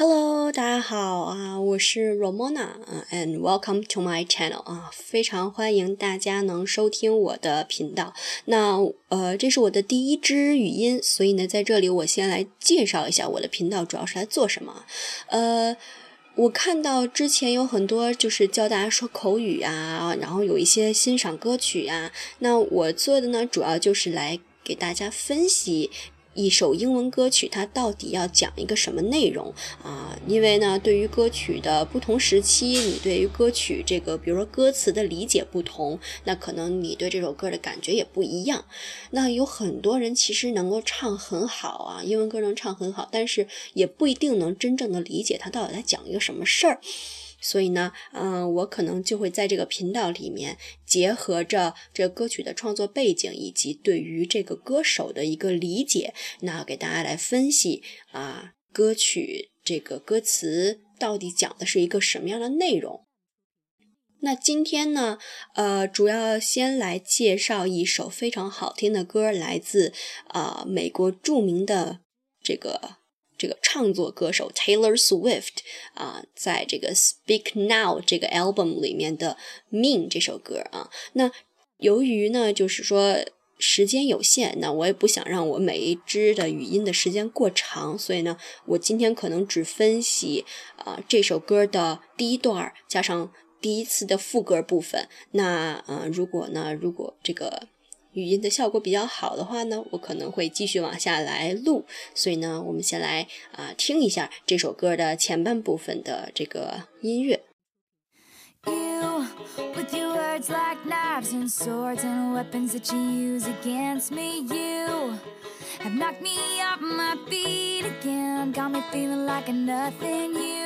Hello，大家好啊，我是 Romana 啊，and welcome to my channel 啊，非常欢迎大家能收听我的频道。那呃，这是我的第一支语音，所以呢，在这里我先来介绍一下我的频道主要是来做什么。呃，我看到之前有很多就是教大家说口语啊，然后有一些欣赏歌曲啊，那我做的呢，主要就是来给大家分析。一首英文歌曲，它到底要讲一个什么内容啊？因为呢，对于歌曲的不同时期，你对于歌曲这个，比如说歌词的理解不同，那可能你对这首歌的感觉也不一样。那有很多人其实能够唱很好啊，英文歌能唱很好，但是也不一定能真正的理解它到底在讲一个什么事儿。所以呢，嗯，我可能就会在这个频道里面结合着这歌曲的创作背景以及对于这个歌手的一个理解，那给大家来分析啊，歌曲这个歌词到底讲的是一个什么样的内容。那今天呢，呃，主要先来介绍一首非常好听的歌，来自啊美国著名的这个。这个唱作歌手 Taylor Swift 啊，在这个 Speak Now 这个 album 里面的 Mean 这首歌啊，那由于呢，就是说时间有限，那我也不想让我每一支的语音的时间过长，所以呢，我今天可能只分析啊这首歌的第一段加上第一次的副歌部分。那呃，如果呢，如果这个。语音的效果比较好的话呢，我可能会继续往下来录。所以呢，我们先来啊听一下这首歌的前半部分的这个音乐。You, with your words like knives and swords and weapons that you use against me, you have knocked me off my feet again, got me feeling like a nothing. You,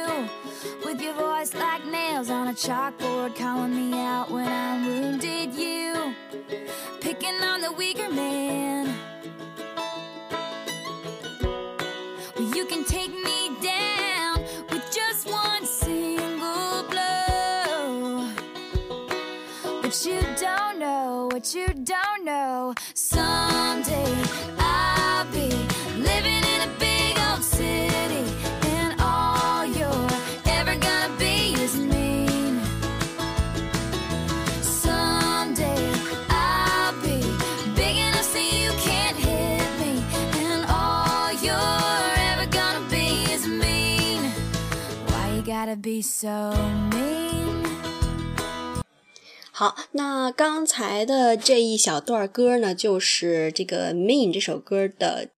with your voice like nails on a chalkboard, calling me out when I'm wounded. You picking on the weaker man. Well, you can take me down with just one single blow. But you don't know what you don't know. Someday to be so mean? 好，那刚才的这一小段歌呢，就是这个《Mean》这首歌的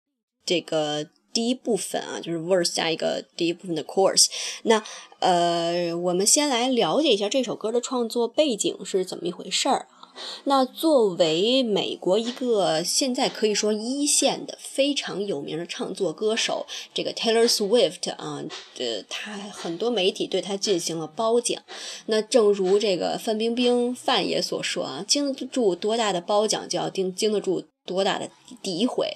这个第一部分啊，就是 verse 加一个第一部分的 chorus。那呃，我们先来了解一下这首歌的创作背景是怎么一回事儿。那作为美国一个现在可以说一线的非常有名的唱作歌手，这个 Taylor Swift 啊，呃，他很多媒体对他进行了褒奖。那正如这个范冰冰范爷所说啊，经得住多大的褒奖，就要经经得住多大的诋毁。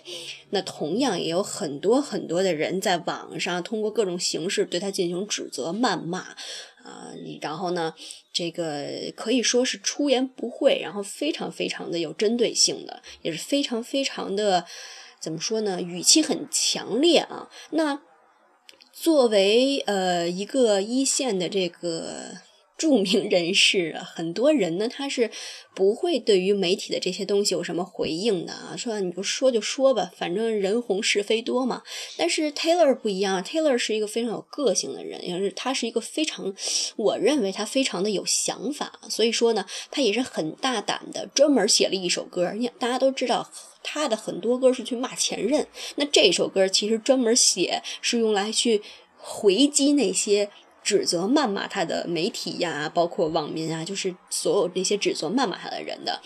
那同样也有很多很多的人在网上通过各种形式对他进行指责、谩骂。啊，然后呢，这个可以说是出言不讳，然后非常非常的有针对性的，也是非常非常的，怎么说呢？语气很强烈啊。那作为呃一个一线的这个。著名人士啊，很多人呢，他是不会对于媒体的这些东西有什么回应的啊，说你就说就说吧，反正人红是非多嘛。但是 Taylor 不一样，Taylor 是一个非常有个性的人，也是他是一个非常，我认为他非常的有想法，所以说呢，他也是很大胆的，专门写了一首歌。你大家都知道，他的很多歌是去骂前任，那这首歌其实专门写是用来去回击那些。指责、谩骂他的媒体呀，包括网民啊，就是所有那些指责、谩骂他的人的。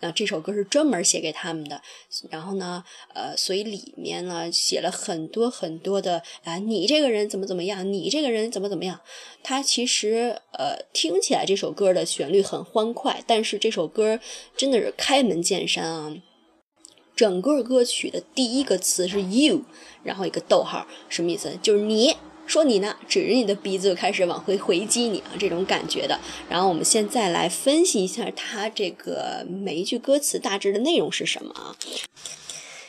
那这首歌是专门写给他们的。然后呢，呃，所以里面呢写了很多很多的啊，你这个人怎么怎么样，你这个人怎么怎么样。他其实呃听起来这首歌的旋律很欢快，但是这首歌真的是开门见山啊。整个歌曲的第一个词是 you，然后一个逗号，什么意思？就是你。说你呢，指着你的鼻子就开始往回回击你啊，这种感觉的。然后我们现在来分析一下它这个每一句歌词大致的内容是什么啊？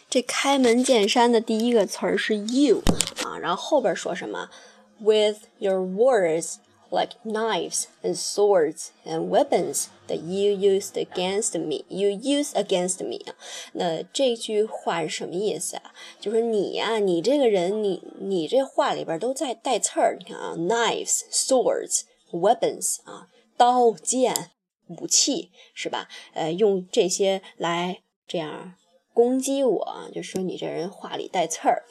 这开门见山的第一个词儿是 you 啊，然后后边说什么 with your words like knives and swords and weapons that you used against me. You use against me 啊，那这句话是什么意思啊？就是你呀、啊，你这个人，你你这话里边都在带刺儿。你看啊，knives, swords, weapons 啊，刀剑。武器是吧？呃，用这些来这样攻击我，就说你这人话里带刺儿。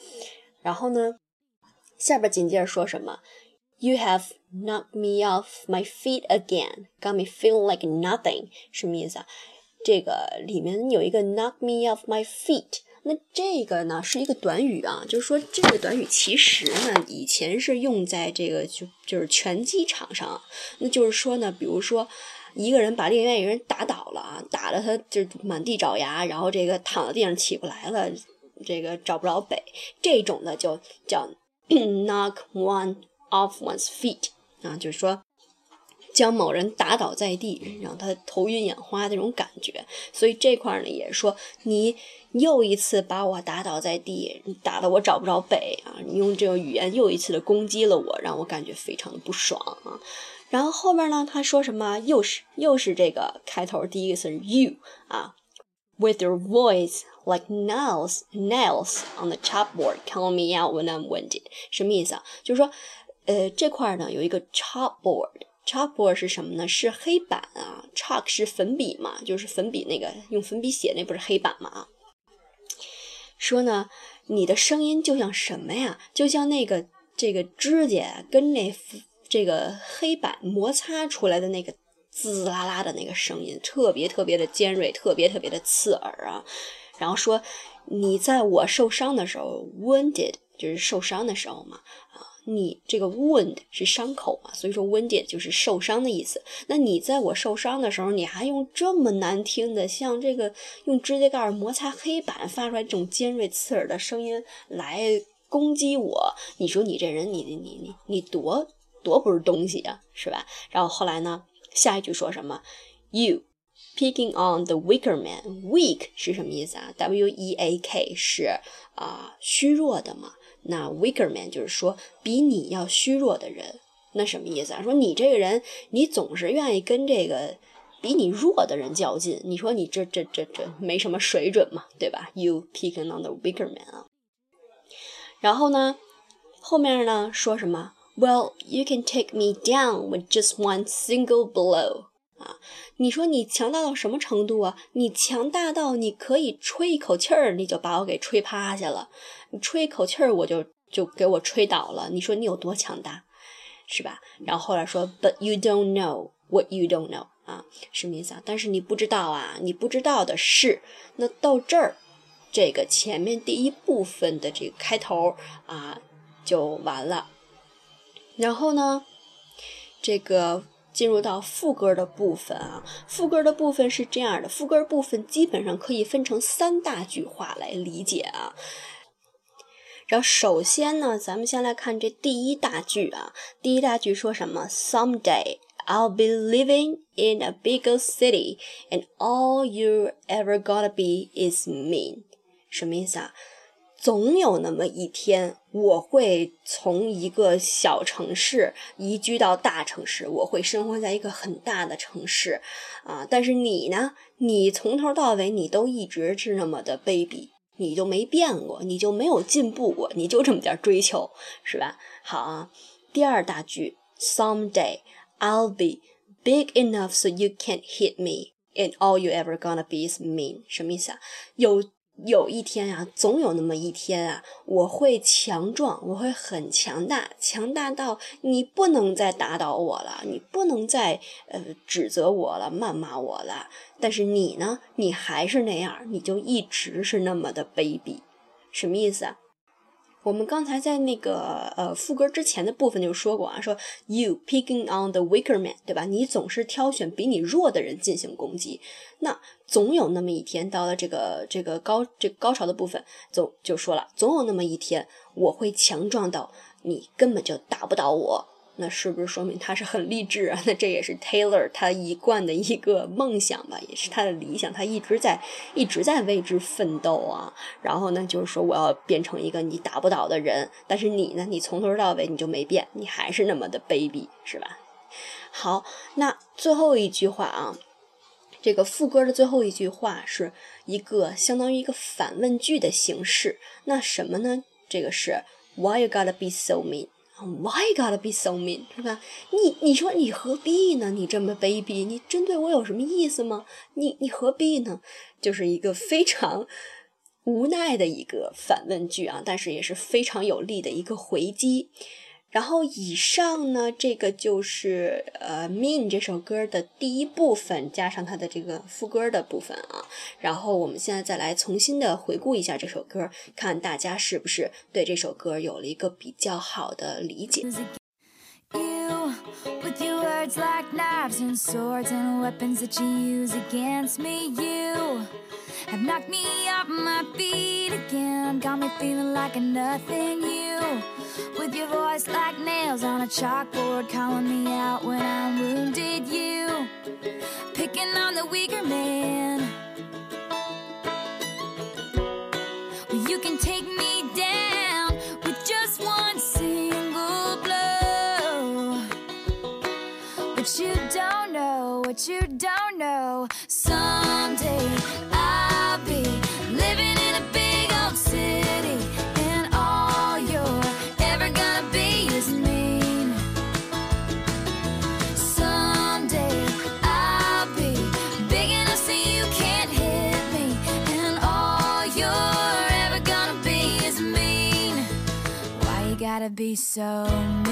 然后呢，下边紧接着说什么 ？You have knocked me off my feet again, got me feeling like nothing。什么意思啊？这个里面有一个 knock me off my feet。那这个呢是一个短语啊，就是说这个短语其实呢以前是用在这个就就是拳击场上，那就是说呢，比如说。一个人把另外一个人打倒了啊，打的他就满地找牙，然后这个躺在地上起不来了，这个找不着北，这种的就叫 knock one off one's feet 啊，就是说将某人打倒在地，让他头晕眼花那种感觉。所以这块呢也说你又一次把我打倒在地，打得我找不着北啊，你用这种语言又一次的攻击了我，让我感觉非常的不爽啊。然后后面呢，他说什么？又是又是这个开头，第一个是 you 啊，with your voice like nails nails on the chalkboard, call me out when I'm winded，什么意思啊？就是说，呃，这块呢有一个 chalkboard，chalkboard 是什么呢？是黑板啊，chalk 是粉笔嘛，就是粉笔那个用粉笔写那不是黑板嘛？说呢，你的声音就像什么呀？就像那个这个指甲跟那。这个黑板摩擦出来的那个滋啦啦的那个声音，特别特别的尖锐，特别特别的刺耳啊。然后说你在我受伤的时候，wounded 就是受伤的时候嘛啊，你这个 wound 是伤口嘛，所以说 wounded 就是受伤的意思。那你在我受伤的时候，你还用这么难听的，像这个用指甲盖摩擦黑板发出来这种尖锐刺耳的声音来攻击我，你说你这人，你你你你你多？多不是东西啊，是吧？然后后来呢？下一句说什么？You picking on the weaker man. Weak 是什么意思啊？W E A K 是啊虚弱的嘛？那 weaker man 就是说比你要虚弱的人。那什么意思啊？说你这个人，你总是愿意跟这个比你弱的人较劲。你说你这这这这没什么水准嘛，对吧？You picking on the weaker man 啊。然后呢，后面呢说什么？Well, you can take me down with just one single blow. 啊，你说你强大到什么程度啊？你强大到你可以吹一口气儿，你就把我给吹趴下了。你吹一口气儿，我就就给我吹倒了。你说你有多强大，是吧？然后后来说，But you don't know what you don't know 啊，什么意思啊？但是你不知道啊，你不知道的是，那到这儿，这个前面第一部分的这个开头啊，就完了。然后呢，这个进入到副歌的部分啊，副歌的部分是这样的，副歌部分基本上可以分成三大句话来理解啊。然后首先呢，咱们先来看这第一大句啊，第一大句说什么？Someday I'll be living in a bigger city, and all you ever gonna be is mean。什么意思啊？总有那么一天，我会从一个小城市移居到大城市，我会生活在一个很大的城市，啊！但是你呢？你从头到尾，你都一直是那么的卑鄙，你就没变过，你就没有进步过，你就这么点追求，是吧？好啊，第二大句，Someday I'll be big enough so you can't hit me, and all you ever gonna be is mean，。什么意思啊？有。有一天啊，总有那么一天啊，我会强壮，我会很强大，强大到你不能再打倒我了，你不能再呃指责我了，谩骂我了。但是你呢，你还是那样，你就一直是那么的卑鄙，什么意思啊？我们刚才在那个呃副歌之前的部分就说过啊，说 you picking on the weaker man，对吧？你总是挑选比你弱的人进行攻击，那总有那么一天，到了这个这个高这高潮的部分，总就说了，总有那么一天，我会强壮到你根本就打不倒我。那是不是说明他是很励志啊？那这也是 Taylor 他一贯的一个梦想吧，也是他的理想，他一直在一直在为之奋斗啊。然后呢，就是说我要变成一个你打不倒的人，但是你呢，你从头到尾你就没变，你还是那么的卑鄙，是吧？好，那最后一句话啊，这个副歌的最后一句话是一个相当于一个反问句的形式。那什么呢？这个是 Why you gotta be so mean？Why gotta be so mean？是吧？你你说你何必呢？你这么卑鄙，你针对我有什么意思吗？你你何必呢？就是一个非常无奈的一个反问句啊，但是也是非常有力的一个回击。然后以上呢，这个就是呃《Mean》这首歌的第一部分，加上它的这个副歌的部分啊。然后我们现在再来重新的回顾一下这首歌，看大家是不是对这首歌有了一个比较好的理解。Have knocked me off my feet again. Got me feeling like a nothing. You, with your voice like nails on a chalkboard, calling me out when I'm wounded. You, picking on the weaker man. someday I'll be living in a big old city and all you're ever gonna be is mean. Someday I'll be big enough so you can't hit me and all you're ever gonna be is mean. Why you gotta be so mean?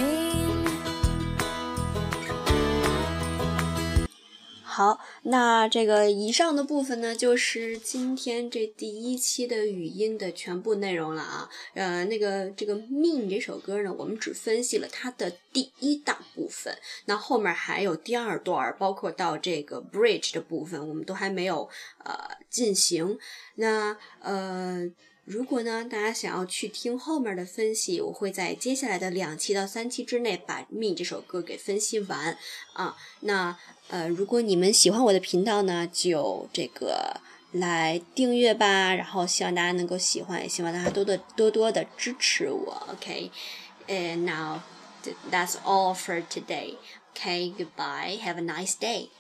好，那这个以上的部分呢，就是今天这第一期的语音的全部内容了啊。呃，那个这个《Mean》这首歌呢，我们只分析了它的第一大部分，那后面还有第二段，包括到这个 Bridge 的部分，我们都还没有呃进行。那呃。如果呢，大家想要去听后面的分析，我会在接下来的两期到三期之内把《Me》这首歌给分析完啊。那呃，如果你们喜欢我的频道呢，就这个来订阅吧。然后希望大家能够喜欢，也希望大家多多多多的支持我。OK，and now that's all for today. OK, goodbye. Have a nice day.